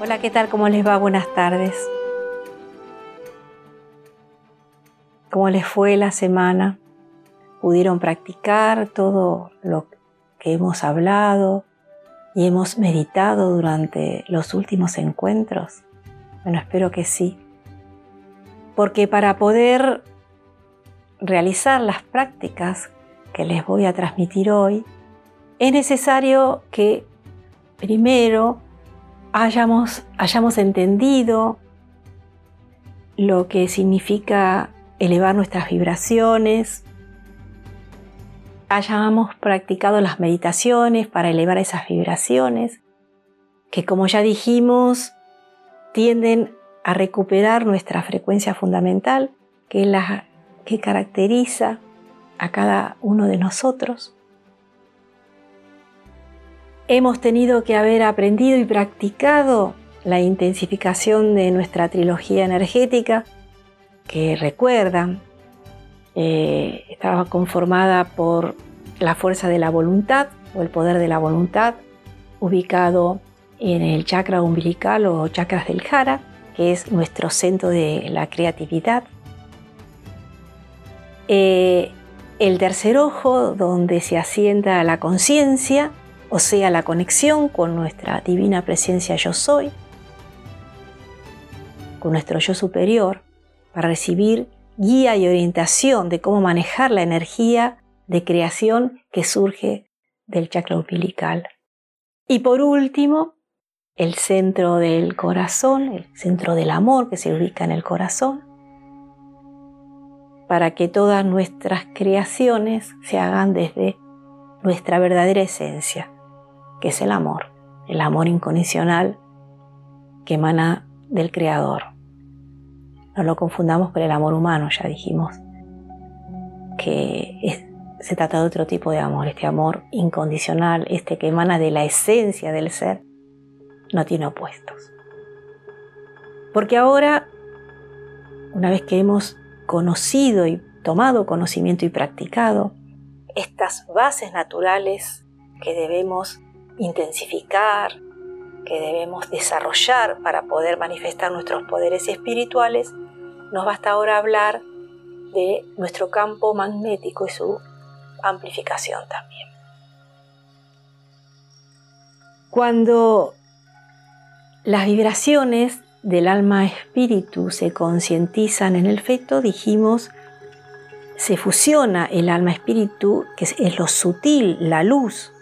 Hola, ¿qué tal? ¿Cómo les va? Buenas tardes. ¿Cómo les fue la semana? ¿Pudieron practicar todo lo que hemos hablado y hemos meditado durante los últimos encuentros? Bueno, espero que sí. Porque para poder realizar las prácticas que les voy a transmitir hoy, es necesario que primero hayamos, hayamos entendido lo que significa elevar nuestras vibraciones, hayamos practicado las meditaciones para elevar esas vibraciones, que como ya dijimos, tienden a recuperar nuestra frecuencia fundamental, que la que caracteriza a cada uno de nosotros hemos tenido que haber aprendido y practicado la intensificación de nuestra trilogía energética, que recuerdan, eh, estaba conformada por la fuerza de la voluntad o el poder de la voluntad, ubicado en el chakra umbilical o chakras del jara, que es nuestro centro de la creatividad. Eh, el tercer ojo, donde se asienta la conciencia, o sea, la conexión con nuestra divina presencia yo soy, con nuestro yo superior, para recibir guía y orientación de cómo manejar la energía de creación que surge del chakra umbilical. Y por último, el centro del corazón, el centro del amor que se ubica en el corazón, para que todas nuestras creaciones se hagan desde nuestra verdadera esencia, que es el amor, el amor incondicional que emana del Creador. No lo confundamos con el amor humano, ya dijimos que se trata de otro tipo de amor, este amor incondicional, este que emana de la esencia del ser, no tiene opuestos. Porque ahora, una vez que hemos conocido y tomado conocimiento y practicado estas bases naturales que debemos intensificar, que debemos desarrollar para poder manifestar nuestros poderes espirituales, nos basta ahora hablar de nuestro campo magnético y su amplificación también. Cuando las vibraciones del alma espíritu se concientizan en el feto, dijimos, se fusiona el alma espíritu, que es lo sutil, la luz,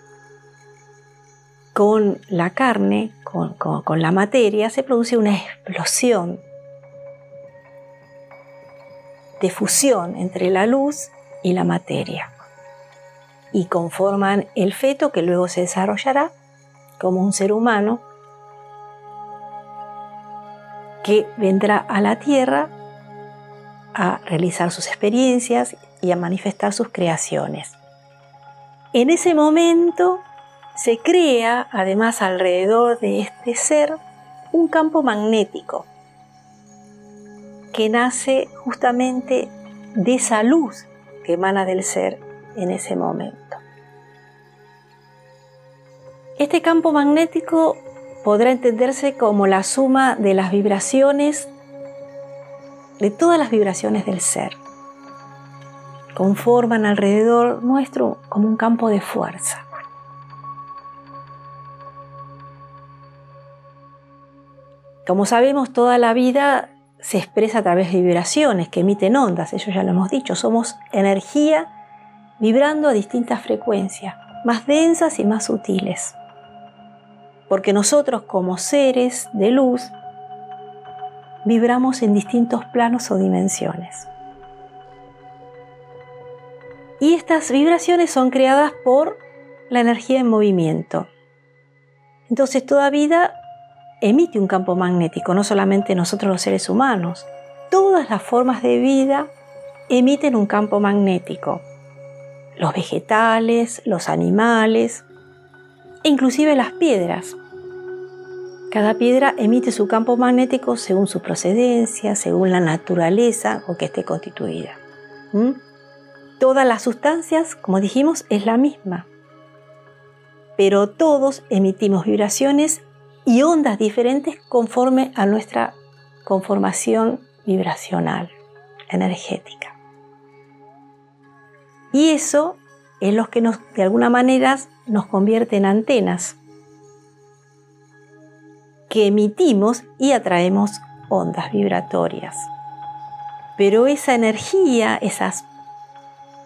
con la carne, con, la materia, se produce una explosión de fusión entre la luz y la materia y conforman el feto que luego se desarrollará como un ser humano que vendrá a la tierra a realizar sus experiencias y a manifestar sus creaciones. En ese momento se crea además alrededor de este ser un campo magnético que nace justamente de esa luz que emana del ser en ese momento. Este campo magnético podrá entenderse como la suma de las vibraciones, de todas las vibraciones del ser. Conforman alrededor nuestro como un campo de fuerza. Como sabemos, toda la vida se expresa a través de vibraciones que emiten ondas, eso ya lo hemos dicho, somos energía vibrando a distintas frecuencias, más densas y más sutiles. Porque nosotros como seres de luz vibramos en distintos planos o dimensiones. Y estas vibraciones son creadas por la energía en movimiento. Entonces toda vida emite un campo magnético, no solamente nosotros los seres humanos. Todas las formas de vida emiten un campo magnético. Los vegetales, los animales inclusive las piedras. Cada piedra emite su campo magnético según su procedencia, según la naturaleza con que esté constituida. ¿Mm? Todas las sustancias, como dijimos, es la misma. Pero todos emitimos vibraciones y ondas diferentes conforme a nuestra conformación vibracional, energética. Y eso es lo que nos, de alguna manera nos convierte en antenas que emitimos y atraemos ondas vibratorias. Pero esa energía, esas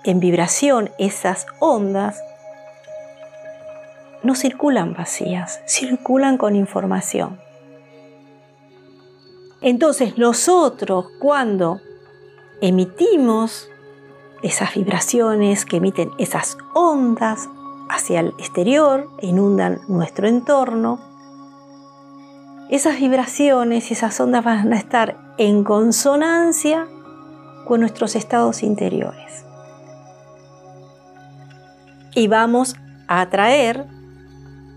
en vibración, esas ondas, no circulan vacías, circulan con información. Entonces nosotros cuando emitimos esas vibraciones que emiten esas ondas hacia el exterior, inundan nuestro entorno, esas vibraciones y esas ondas van a estar en consonancia con nuestros estados interiores. Y vamos a atraer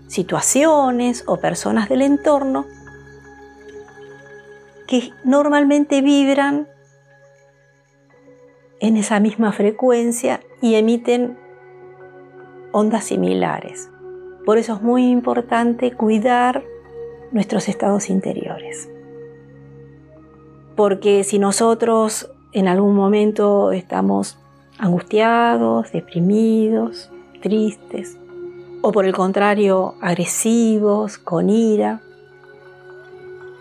situaciones o personas del entorno que normalmente vibran en esa misma frecuencia y emiten ondas similares. Por eso es muy importante cuidar nuestros estados interiores. Porque si nosotros en algún momento estamos angustiados, deprimidos, tristes, o por el contrario agresivos, con ira,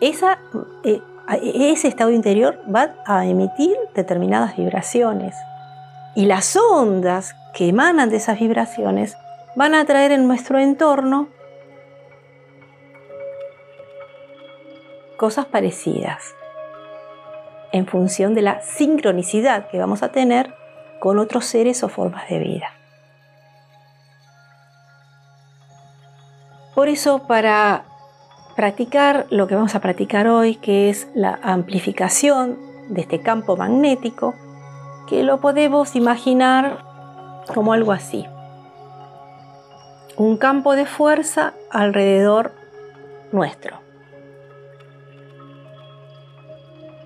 esa, eh, ese estado interior va a emitir determinadas vibraciones. Y las ondas que emanan de esas vibraciones van a traer en nuestro entorno cosas parecidas en función de la sincronicidad que vamos a tener con otros seres o formas de vida. Por eso, para practicar lo que vamos a practicar hoy, que es la amplificación de este campo magnético, que lo podemos imaginar como algo así. Un campo de fuerza alrededor nuestro.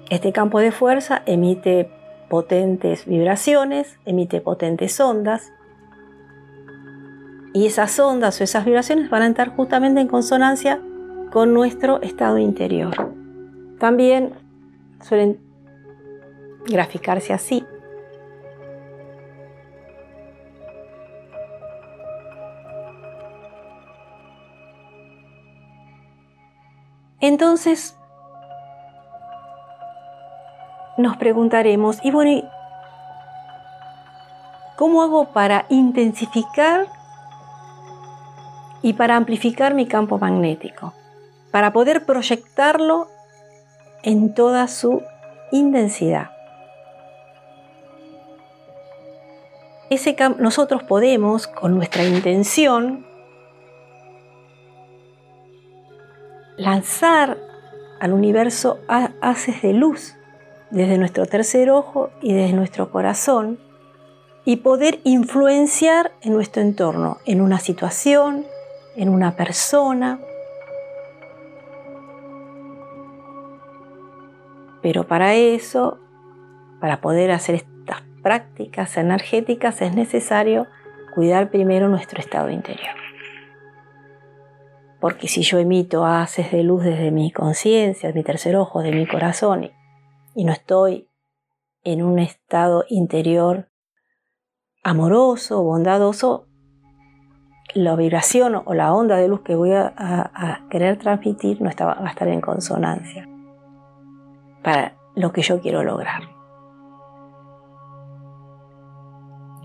Este campo de fuerza emite potentes vibraciones, emite potentes ondas, y esas ondas o esas vibraciones van a estar justamente en consonancia con nuestro estado interior. También suelen graficarse así. Entonces, nos preguntaremos, y bueno, ¿cómo hago para intensificar y para amplificar mi campo magnético? para poder proyectarlo en toda su intensidad. Ese nosotros podemos, con nuestra intención, lanzar al universo haces de luz desde nuestro tercer ojo y desde nuestro corazón y poder influenciar en nuestro entorno, en una situación, en una persona, Pero para eso, para poder hacer estas prácticas energéticas, es necesario cuidar primero nuestro estado interior. Porque si yo emito haces de luz desde mi conciencia, mi tercer ojo, de mi corazón, y no estoy en un estado interior amoroso, bondadoso, la vibración o la onda de luz que voy a, querer transmitir no va a estar en consonancia para lo que yo quiero lograr.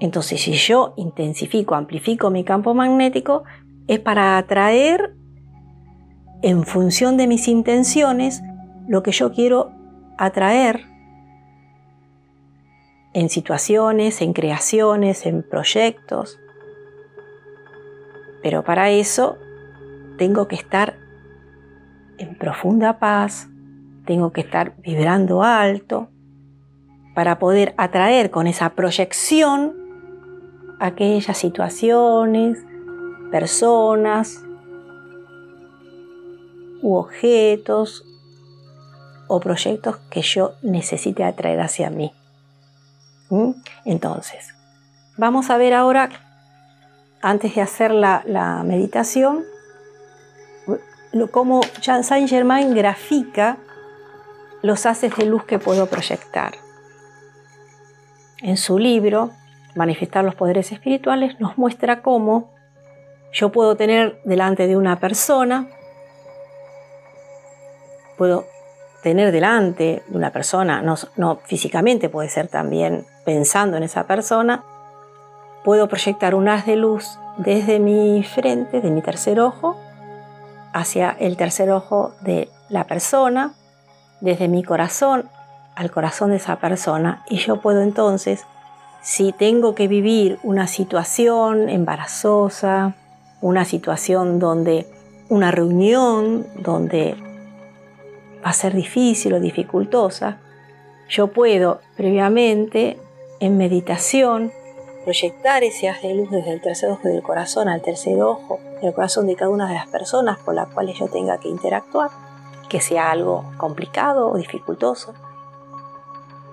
Entonces, si yo intensifico, amplifico mi campo magnético, es para atraer en función de mis intenciones lo que yo quiero atraer en situaciones, en creaciones, en proyectos. Pero para eso tengo que estar en profunda paz, tengo que estar vibrando alto para poder atraer con esa proyección aquellas situaciones, personas u objetos o proyectos que yo necesite atraer hacia mí. ¿Mm? Entonces, vamos a ver ahora, antes de hacer la, meditación, cómo Saint Germain grafica los haces de luz que puedo proyectar. En su libro, Manifestar los Poderes Espirituales, nos muestra cómo yo puedo tener delante de una persona, puedo tener delante de una persona, no, no, físicamente, puede ser también pensando en esa persona, puedo proyectar un haz de luz desde mi frente, de mi tercer ojo, hacia el tercer ojo de la persona, desde mi corazón al corazón de esa persona, y yo puedo entonces, si tengo que vivir una situación embarazosa, una situación donde una reunión donde va a ser difícil o dificultosa, yo puedo previamente en meditación proyectar ese haz de luz desde el tercer ojo del corazón al tercer ojo del corazón de cada una de las personas con las cuales yo tenga que interactuar, que sea algo complicado o dificultoso.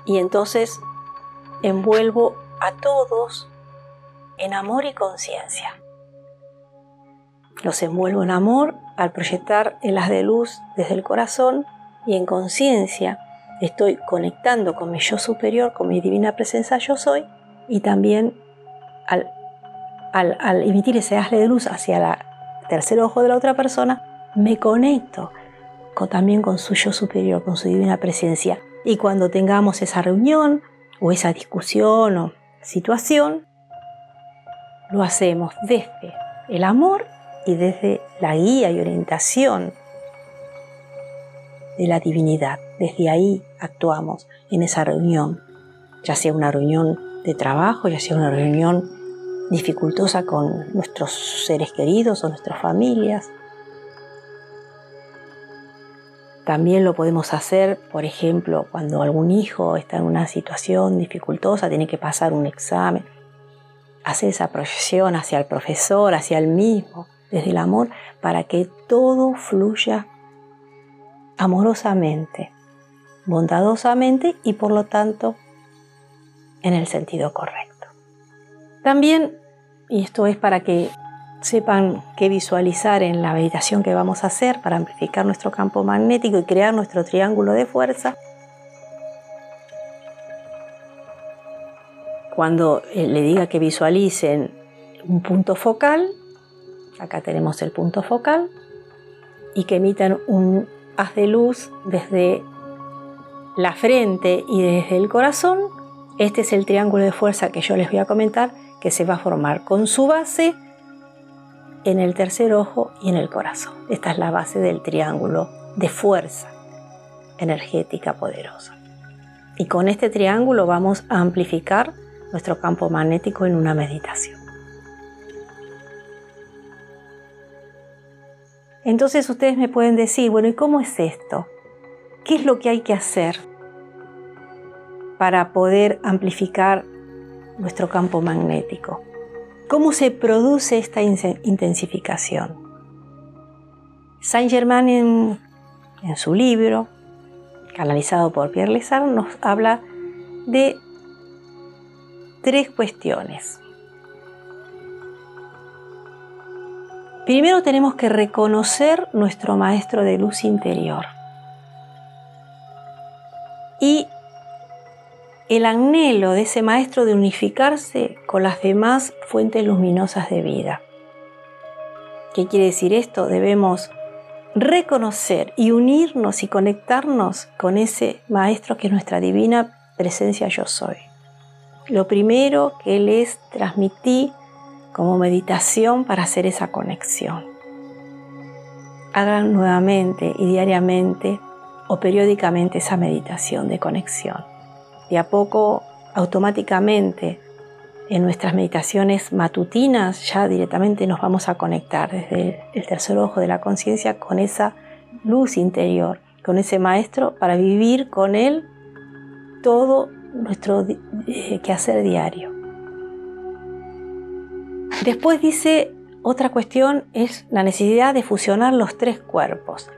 Y entonces envuelvo a todos en amor y conciencia. Los envuelvo en amor al proyectar el haz de luz desde el corazón y en conciencia estoy conectando con mi yo superior, con mi divina presencia yo soy y también al, emitir ese haz de luz hacia el tercer ojo de la otra persona, me conecto también con su yo superior, con su divina presencia. Y cuando tengamos esa reunión o esa discusión o situación, lo hacemos desde el amor y desde la guía y orientación de la divinidad. Desde ahí actuamos en esa reunión, ya sea una reunión trabajo, ya sea una reunión dificultosa con nuestros seres queridos o nuestras familias. También lo podemos hacer, por ejemplo, cuando algún hijo está en una situación dificultosa, tiene que pasar un examen, hacer esa proyección hacia el profesor, hacia el mismo, desde el amor, para que todo fluya amorosamente, bondadosamente y por lo tanto en el sentido correcto. También, y esto es para que sepan qué visualizar en la meditación que vamos a hacer para amplificar nuestro campo magnético y crear nuestro triángulo de fuerza, cuando eh, le diga que visualicen un punto focal, acá tenemos el punto focal, y que emitan un haz de luz desde la frente y desde el corazón, este es el triángulo de fuerza que yo les voy a comentar que se va a formar con su base en el tercer ojo y en el corazón. Esta es la base del triángulo de fuerza energética poderosa. Y con este triángulo vamos a amplificar nuestro campo magnético en una meditación. Entonces ustedes me pueden decir, bueno, ¿y cómo es esto? ¿Qué es lo que hay que hacer para poder amplificar nuestro campo magnético? ¿Cómo se produce esta intensificación? Saint Germain en, su libro, canalizado por Pierre Lessard, nos habla de tres cuestiones. Primero tenemos que reconocer nuestro maestro de luz interior y el anhelo de ese maestro de unificarse con las demás fuentes luminosas de vida. ¿Qué quiere decir esto? Debemos reconocer y unirnos y conectarnos con ese maestro que es nuestra divina presencia yo soy. Lo primero que les transmití como meditación para hacer esa conexión. Hagan nuevamente y diariamente o periódicamente esa meditación de conexión. De a poco, automáticamente, en nuestras meditaciones matutinas ya directamente nos vamos a conectar desde el tercer ojo de la conciencia con esa luz interior, con ese maestro para vivir con él todo nuestro eh, quehacer diario. Después dice, otra cuestión es la necesidad de fusionar los tres cuerpos,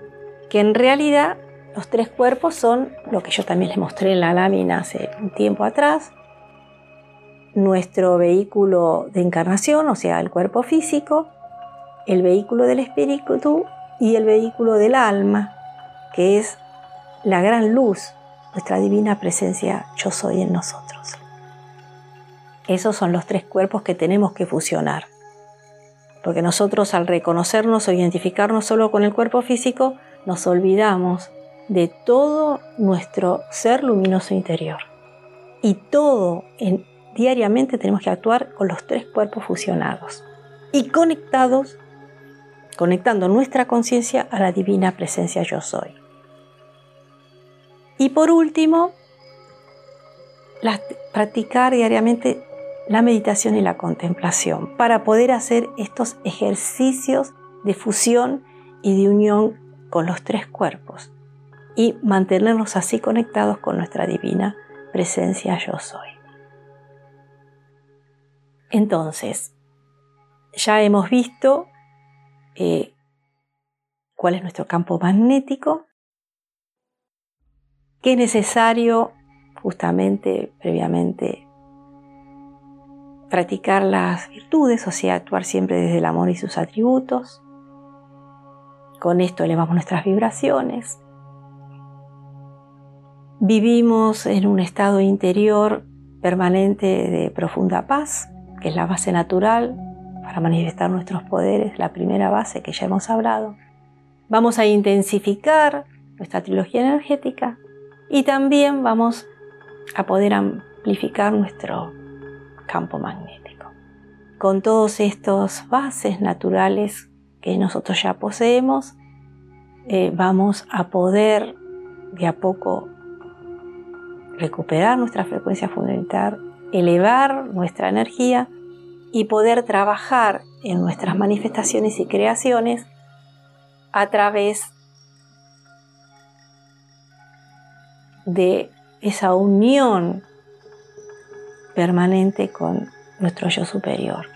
que en realidad los tres cuerpos son lo que yo también les mostré en la lámina hace un tiempo atrás, nuestro vehículo de encarnación, o sea, el cuerpo físico, el vehículo del espíritu y el vehículo del alma, que es la gran luz, nuestra divina presencia yo soy en nosotros. Esos son los tres cuerpos que tenemos que fusionar. Porque nosotros al reconocernos o identificarnos solo con el cuerpo físico, nos olvidamos de todo nuestro ser luminoso interior. Y todo en, diariamente tenemos que actuar con los tres cuerpos fusionados y conectados, conectando nuestra conciencia a la divina presencia yo soy. Y por último, practicar diariamente la meditación y la contemplación para poder hacer estos ejercicios de fusión y de unión con los tres cuerpos y mantenernos así conectados con nuestra divina presencia yo soy. Entonces, ya hemos visto eh, cuál es nuestro campo magnético, qué es necesario justamente previamente practicar las virtudes, o sea, actuar siempre desde el amor y sus atributos. Con esto elevamos nuestras vibraciones. Vivimos en un estado interior permanente de profunda paz, que es la base natural para manifestar nuestros poderes, la primera base que ya hemos hablado. Vamos a intensificar nuestra trilogía energética y también vamos a poder amplificar nuestro campo magnético. Con todos estos bases naturales que nosotros ya poseemos, eh, vamos a poder de a poco recuperar nuestra frecuencia fundamental, elevar nuestra energía y poder trabajar en nuestras manifestaciones y creaciones a través de esa unión permanente con nuestro yo superior.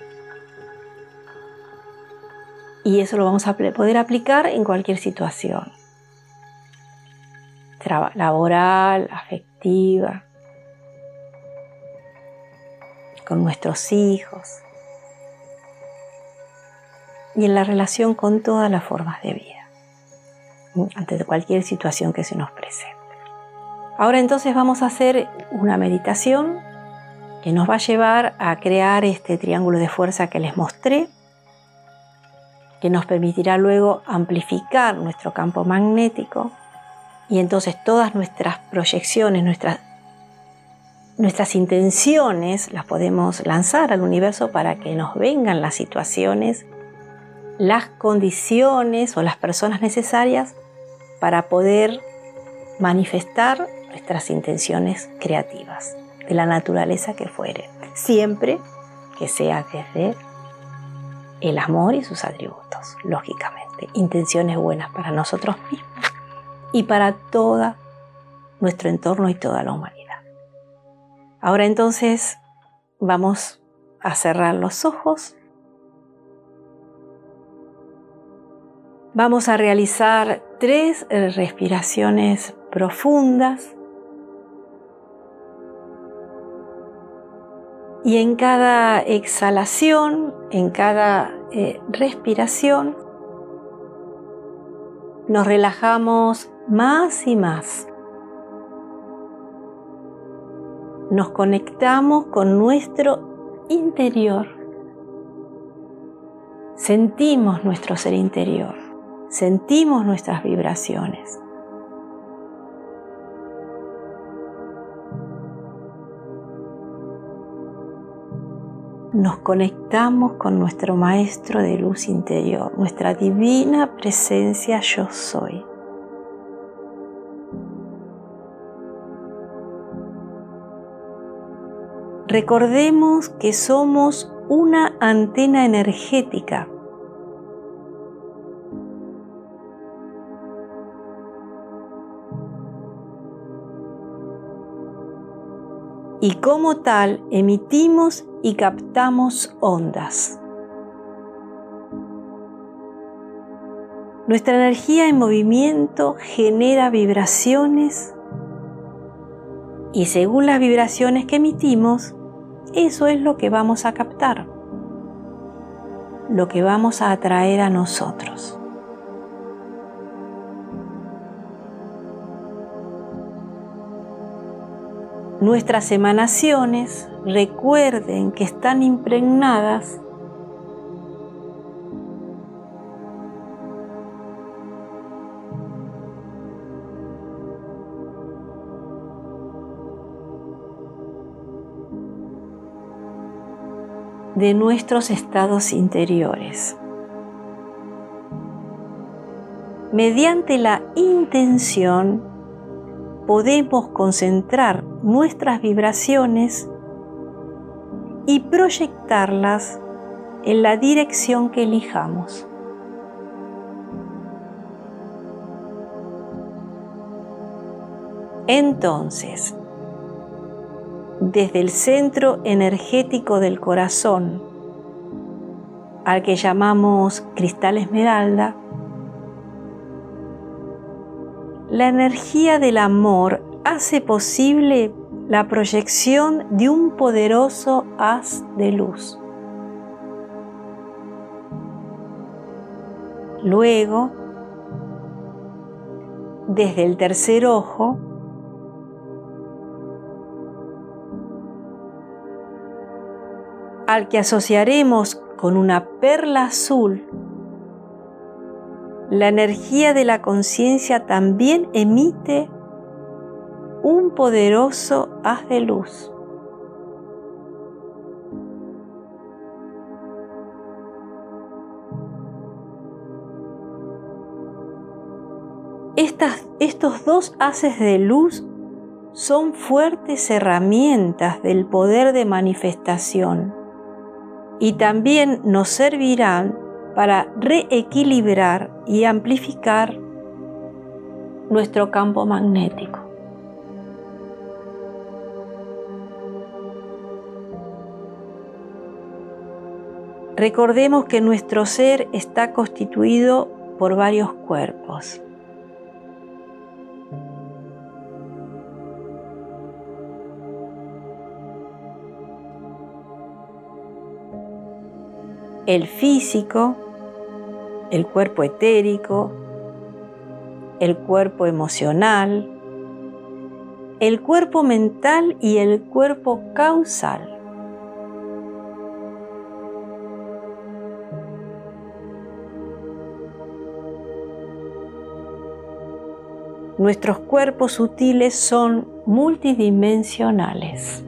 Y eso lo vamos a poder aplicar en cualquier situación. Laboral, afectiva, con nuestros hijos y en la relación con todas las formas de vida, ante cualquier situación que se nos presente. Ahora entonces vamos a hacer una meditación que nos va a llevar a crear este triángulo de fuerza que les mostré, que nos permitirá luego amplificar nuestro campo magnético y entonces todas nuestras proyecciones, nuestras, nuestras intenciones las podemos lanzar al universo para que nos vengan las situaciones, las condiciones o las personas necesarias para poder manifestar nuestras intenciones creativas de la naturaleza que fuere, siempre que sea desde el amor y sus atributos, lógicamente, intenciones buenas para nosotros mismos y para todo nuestro entorno y toda la humanidad. Ahora entonces vamos a cerrar los ojos. Vamos a realizar tres respiraciones profundas Y en cada exhalación, en cada eh, respiración, nos relajamos más y más. Nos conectamos con nuestro interior. Sentimos nuestro ser interior. Sentimos nuestras vibraciones. nos conectamos con nuestro Maestro de luz interior, nuestra divina presencia yo soy. Recordemos que somos una antena energética y como tal emitimos y captamos ondas. Nuestra energía en movimiento genera vibraciones y según las vibraciones que emitimos, eso es lo que vamos a captar, lo que vamos a atraer a nosotros. Nuestras emanaciones, recuerden que están impregnadas de nuestros estados interiores. Mediante la intención podemos concentrar nuestras vibraciones y proyectarlas en la dirección que elijamos. Entonces, desde el centro energético del corazón, al que llamamos cristal esmeralda, la energía del amor hace posible la proyección de un poderoso haz de luz. Luego, desde el tercer ojo, al que asociaremos con una perla azul, la energía de la conciencia también emite un poderoso haz de luz. estos dos haces de luz son fuertes herramientas del poder de manifestación y también nos servirán para reequilibrar y amplificar nuestro campo magnético. Recordemos que nuestro ser está constituido por varios cuerpos. El físico, el cuerpo etérico, el cuerpo emocional, el cuerpo mental y el cuerpo causal. Nuestros cuerpos sutiles son multidimensionales.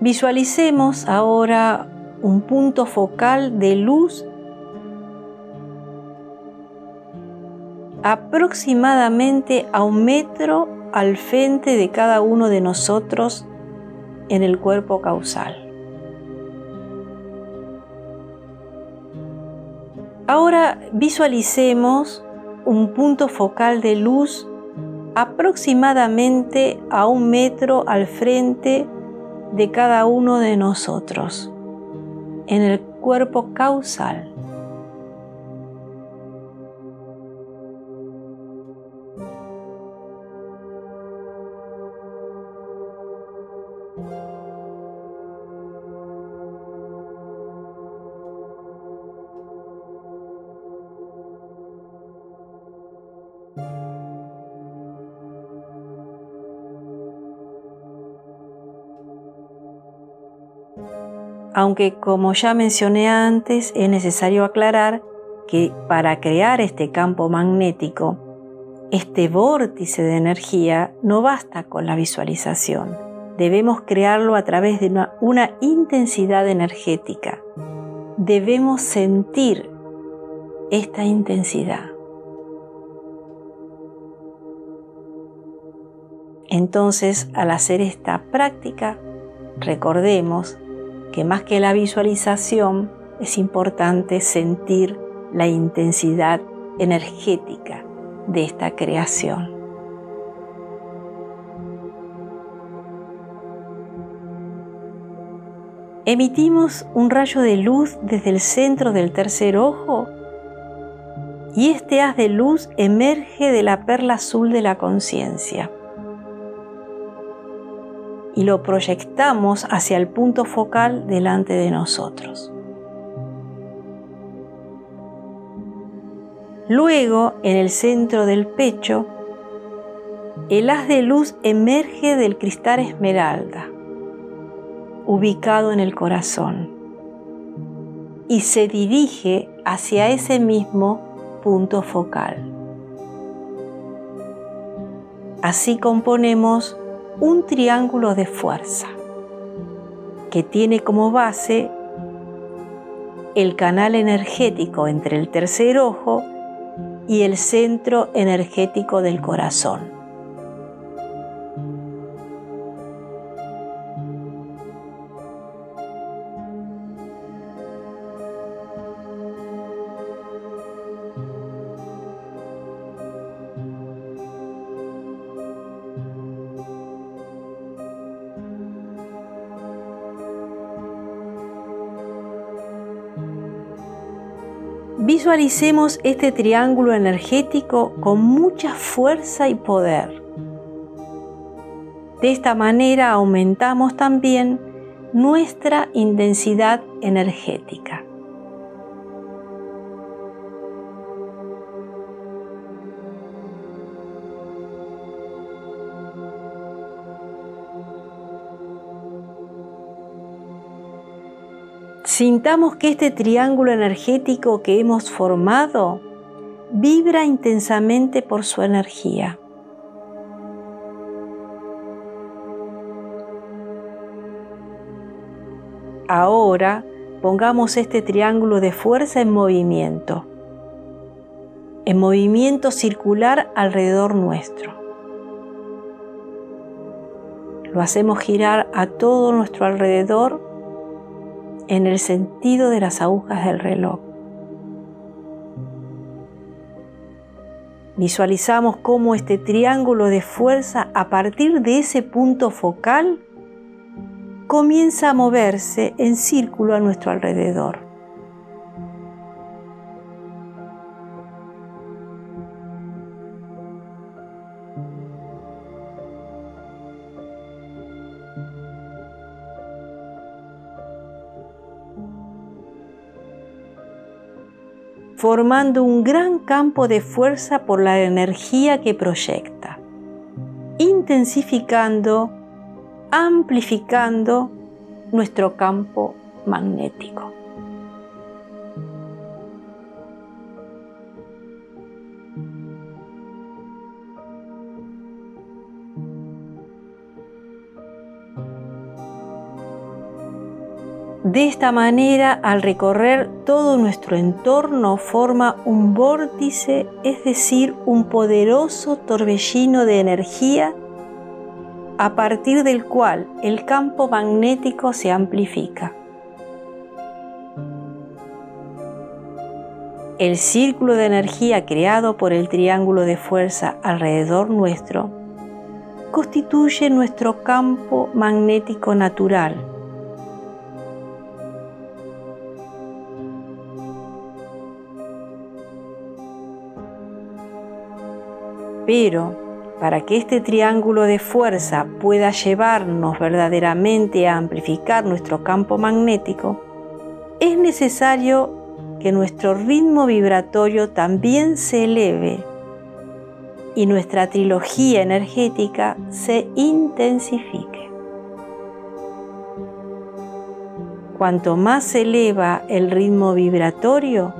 Visualicemos ahora un punto focal de luz aproximadamente a un metro al frente de cada uno de nosotros en el cuerpo causal. Ahora visualicemos un punto focal de luz aproximadamente a un metro al frente de cada uno de nosotros en el cuerpo causal. Aunque como ya mencioné antes, es necesario aclarar que para crear este campo magnético, este vórtice de energía, no basta con la visualización. Debemos crearlo a través de una, intensidad energética. Debemos sentir esta intensidad. Entonces, al hacer esta práctica, recordemos que más que la visualización es importante sentir la intensidad energética de esta creación. Emitimos un rayo de luz desde el centro del tercer ojo y este haz de luz emerge de la perla azul de la conciencia. Y lo proyectamos hacia el punto focal delante de nosotros. Luego, en el centro del pecho, el haz de luz emerge del cristal esmeralda, ubicado en el corazón, y se dirige hacia ese mismo punto focal. Así componemos un triángulo de fuerza que tiene como base el canal energético entre el tercer ojo y el centro energético del corazón. Visualicemos este triángulo energético con mucha fuerza y poder. De esta manera aumentamos también nuestra intensidad energética. Sintamos que este triángulo energético que hemos formado vibra intensamente por su energía. Ahora pongamos este triángulo de fuerza en movimiento, en movimiento circular alrededor nuestro. Lo hacemos girar a todo nuestro alrededor en el sentido de las agujas del reloj. Visualizamos cómo este triángulo de fuerza a partir de ese punto focal comienza a moverse en círculo a nuestro alrededor. Formando un gran campo de fuerza por la energía que proyecta, intensificando, amplificando nuestro campo magnético. De esta manera, al recorrer todo nuestro entorno, forma un vórtice, es decir, un poderoso torbellino de energía a partir del cual el campo magnético se amplifica. El círculo de energía creado por el triángulo de fuerza alrededor nuestro constituye nuestro campo magnético natural Pero para que este triángulo de fuerza pueda llevarnos verdaderamente a amplificar nuestro campo magnético, es necesario que nuestro ritmo vibratorio también se eleve y nuestra trilogía energética se intensifique. Cuanto más se eleva el ritmo vibratorio,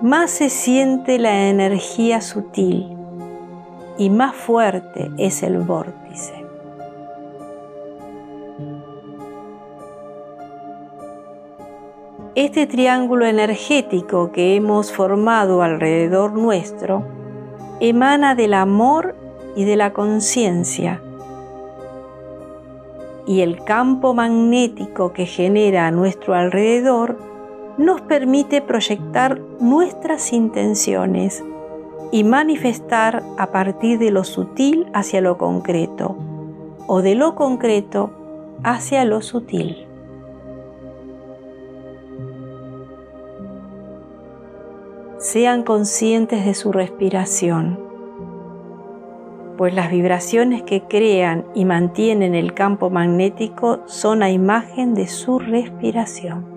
más se siente la energía sutil y más fuerte es el vórtice. Este triángulo energético que hemos formado alrededor nuestro emana del amor y de la conciencia y el campo magnético que genera a nuestro alrededor nos permite proyectar nuestras intenciones y manifestar a partir de lo sutil hacia lo concreto o de lo concreto hacia lo sutil. Sean conscientes de su respiración, pues las vibraciones que crean y mantienen el campo magnético son a imagen de su respiración.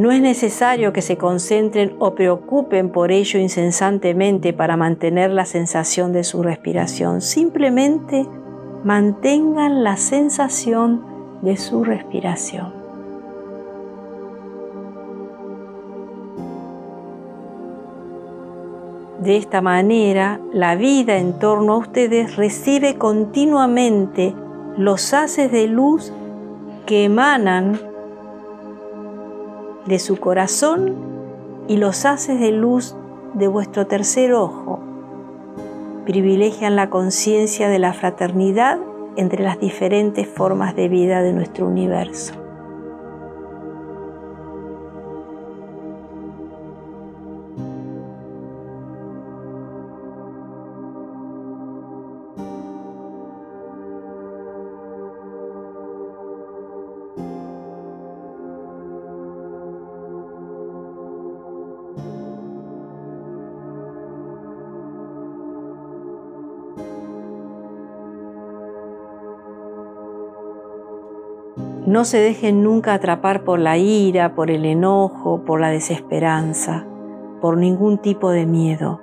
No es necesario que se concentren o preocupen por ello incesantemente para mantener la sensación de su respiración. Simplemente mantengan la sensación de su respiración. De esta manera, la vida en torno a ustedes recibe continuamente los haces de luz que emanan de su corazón y los haces de luz de vuestro tercer ojo privilegian la conciencia de la fraternidad entre las diferentes formas de vida de nuestro universo. No se dejen nunca atrapar por la ira, por el enojo, por la desesperanza, por ningún tipo de miedo,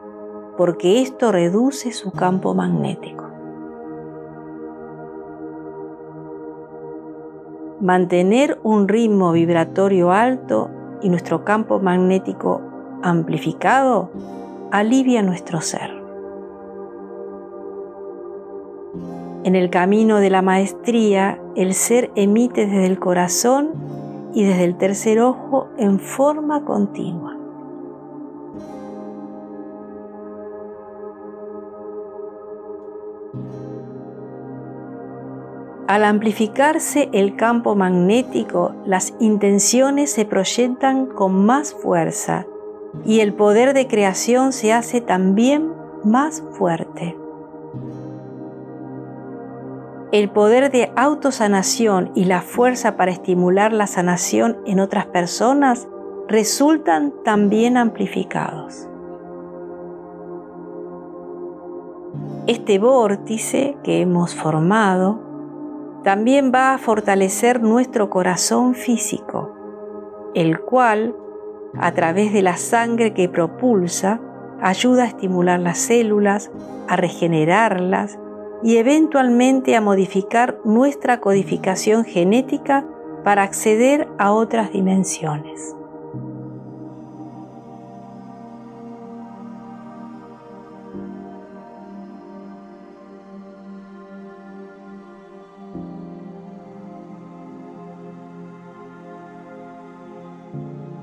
porque esto reduce su campo magnético. Mantener un ritmo vibratorio alto y nuestro campo magnético amplificado alivia nuestro ser. En el camino de la maestría, el ser emite desde el corazón y desde el tercer ojo en forma continua. Al amplificarse el campo magnético, las intenciones se proyectan con más fuerza y el poder de creación se hace también más fuerte. El poder de autosanación y la fuerza para estimular la sanación en otras personas resultan también amplificados. Este vórtice que hemos formado también va a fortalecer nuestro corazón físico, el cual, a través de la sangre que propulsa, ayuda a estimular las células, a regenerarlas y eventualmente a modificar nuestra codificación genética para acceder a otras dimensiones.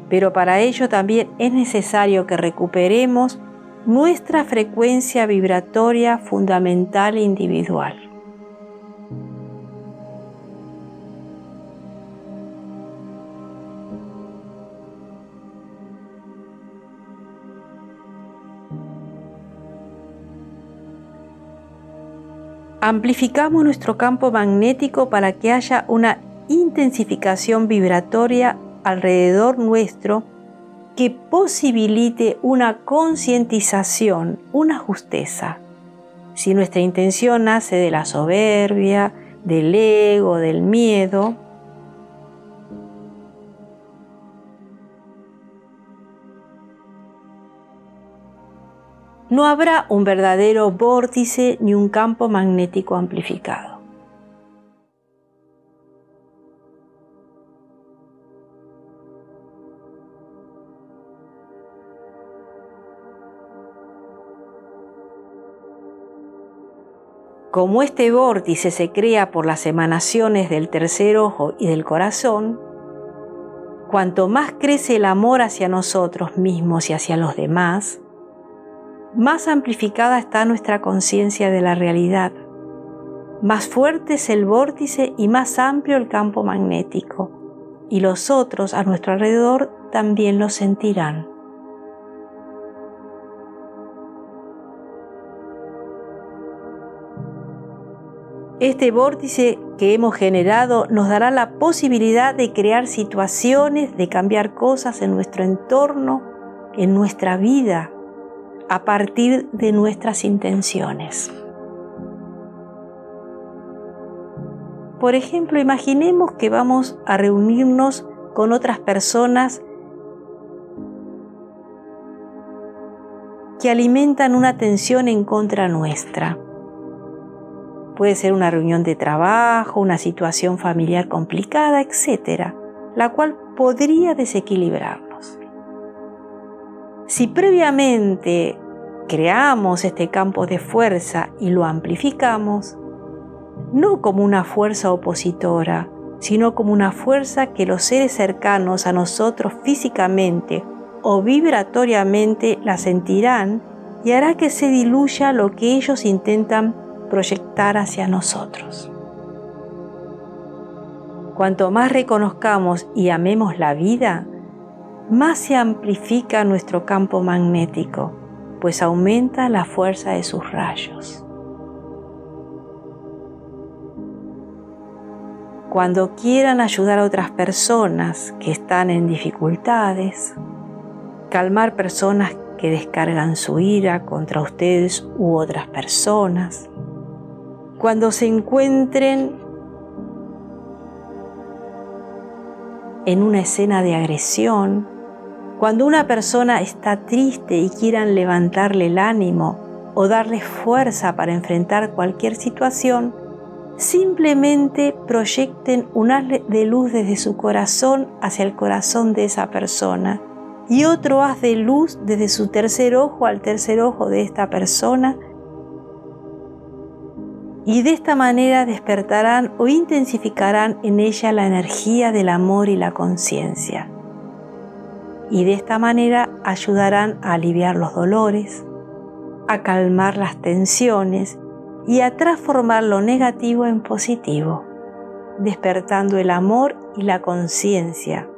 Pero para ello también es necesario que recuperemos nuestra frecuencia vibratoria fundamental e individual. Amplificamos nuestro campo magnético para que haya una intensificación vibratoria alrededor nuestro que posibilite una concientización, una justeza. Si nuestra intención nace de la soberbia, del ego, del miedo, no habrá un verdadero vórtice ni un campo magnético amplificado. Como este vórtice se crea por las emanaciones del tercer ojo y del corazón, cuanto más crece el amor hacia nosotros mismos y hacia los demás, más amplificada está nuestra conciencia de la realidad, más fuerte es el vórtice y más amplio el campo magnético, y los otros a nuestro alrededor también lo sentirán. Este vórtice que hemos generado nos dará la posibilidad de crear situaciones, de cambiar cosas en nuestro entorno, en nuestra vida, a partir de nuestras intenciones. Por ejemplo, imaginemos que vamos a reunirnos con otras personas que alimentan una tensión en contra nuestra. Puede ser una reunión de trabajo, una situación familiar complicada, etc., la cual podría desequilibrarnos. Si previamente creamos este campo de fuerza y lo amplificamos, no como una fuerza opositora, sino como una fuerza que los seres cercanos a nosotros físicamente o vibratoriamente la sentirán y hará que se diluya lo que ellos intentan proyectar hacia nosotros. Cuanto más reconozcamos y amemos la vida, más se amplifica nuestro campo magnético, pues aumenta la fuerza de sus rayos. Cuando quieran ayudar a otras personas que están en dificultades, calmar personas que descargan su ira contra ustedes u otras personas, cuando se encuentren en una escena de agresión, cuando una persona está triste y quieran levantarle el ánimo o darle fuerza para enfrentar cualquier situación, simplemente proyecten un haz de luz desde su corazón hacia el corazón de esa persona y otro haz de luz desde su tercer ojo al tercer ojo de esta persona y de esta manera despertarán o intensificarán en ella la energía del amor y la conciencia. Y de esta manera ayudarán a aliviar los dolores, a calmar las tensiones y a transformar lo negativo en positivo, despertando el amor y la conciencia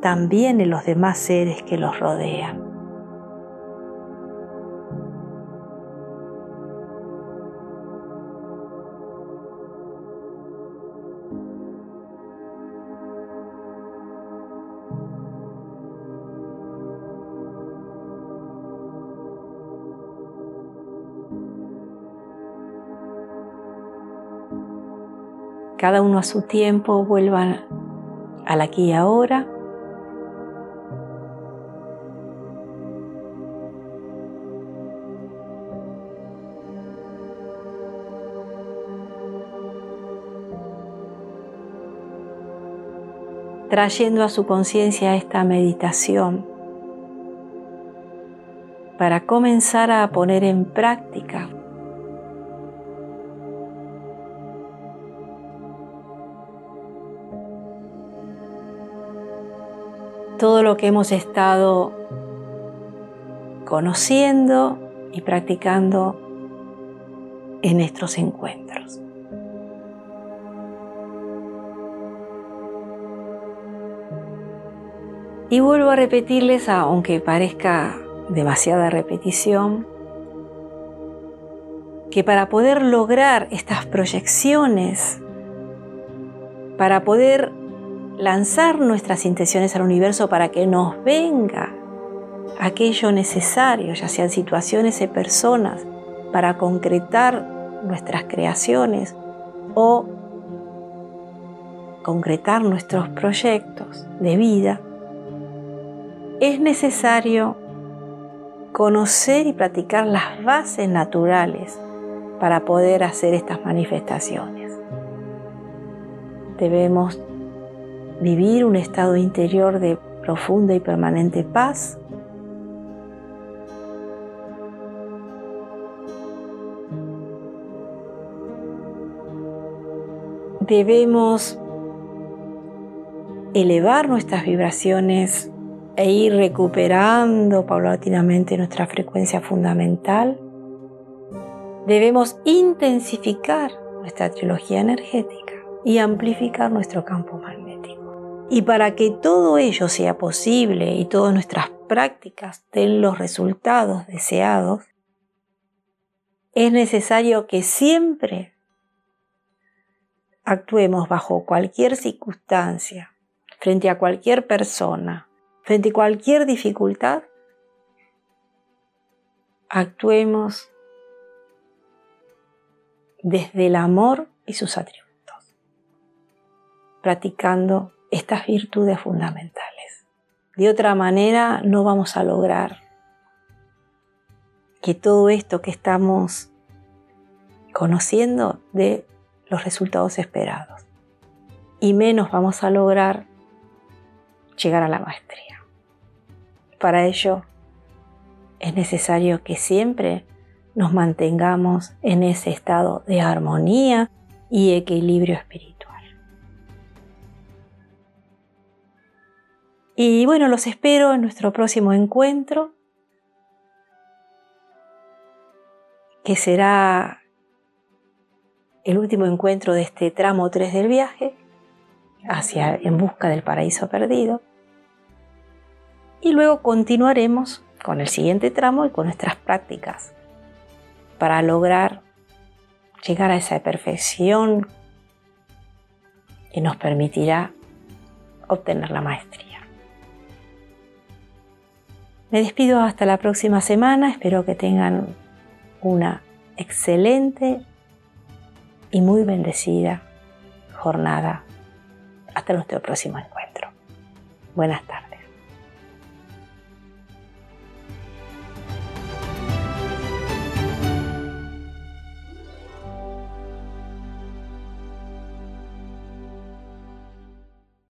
también en los demás seres que los rodean. Cada uno a su tiempo vuelvan al aquí y ahora. trayendo a su conciencia esta meditación para comenzar a poner en práctica todo lo que hemos estado conociendo y practicando en nuestros encuentros. Y vuelvo a repetirles, aunque parezca demasiada repetición, que para poder lograr estas proyecciones, para poder lanzar nuestras intenciones al universo para que nos venga aquello necesario, ya sean situaciones o personas, para concretar nuestras creaciones o concretar nuestros proyectos de vida, es necesario conocer y practicar las bases naturales para poder hacer estas manifestaciones. Debemos vivir un estado interior de profunda y permanente paz. Debemos elevar nuestras vibraciones e ir recuperando paulatinamente nuestra frecuencia fundamental. Debemos intensificar nuestra trilogía energética y amplificar nuestro campo magnético. Y para que todo ello sea posible y todas nuestras prácticas den los resultados deseados, es necesario que siempre actuemos bajo cualquier circunstancia, frente a cualquier persona, frente a cualquier dificultad, actuemos desde el amor y sus atributos, practicando estas virtudes fundamentales. De otra manera no vamos a lograr que todo esto que estamos conociendo dé los resultados esperados. Y menos vamos a lograr llegar a la maestría. Para ello es necesario que siempre nos mantengamos en ese estado de armonía y equilibrio espiritual. Y bueno, los espero en nuestro próximo encuentro, que será el último encuentro de este tramo 3 del viaje, hacia en busca del paraíso perdido. Y luego continuaremos con el siguiente tramo y con nuestras prácticas para lograr llegar a esa perfección que nos permitirá obtener la maestría. Me despido hasta la próxima semana, espero que tengan una excelente y muy bendecida jornada. Hasta nuestro próximo encuentro. Buenas tardes.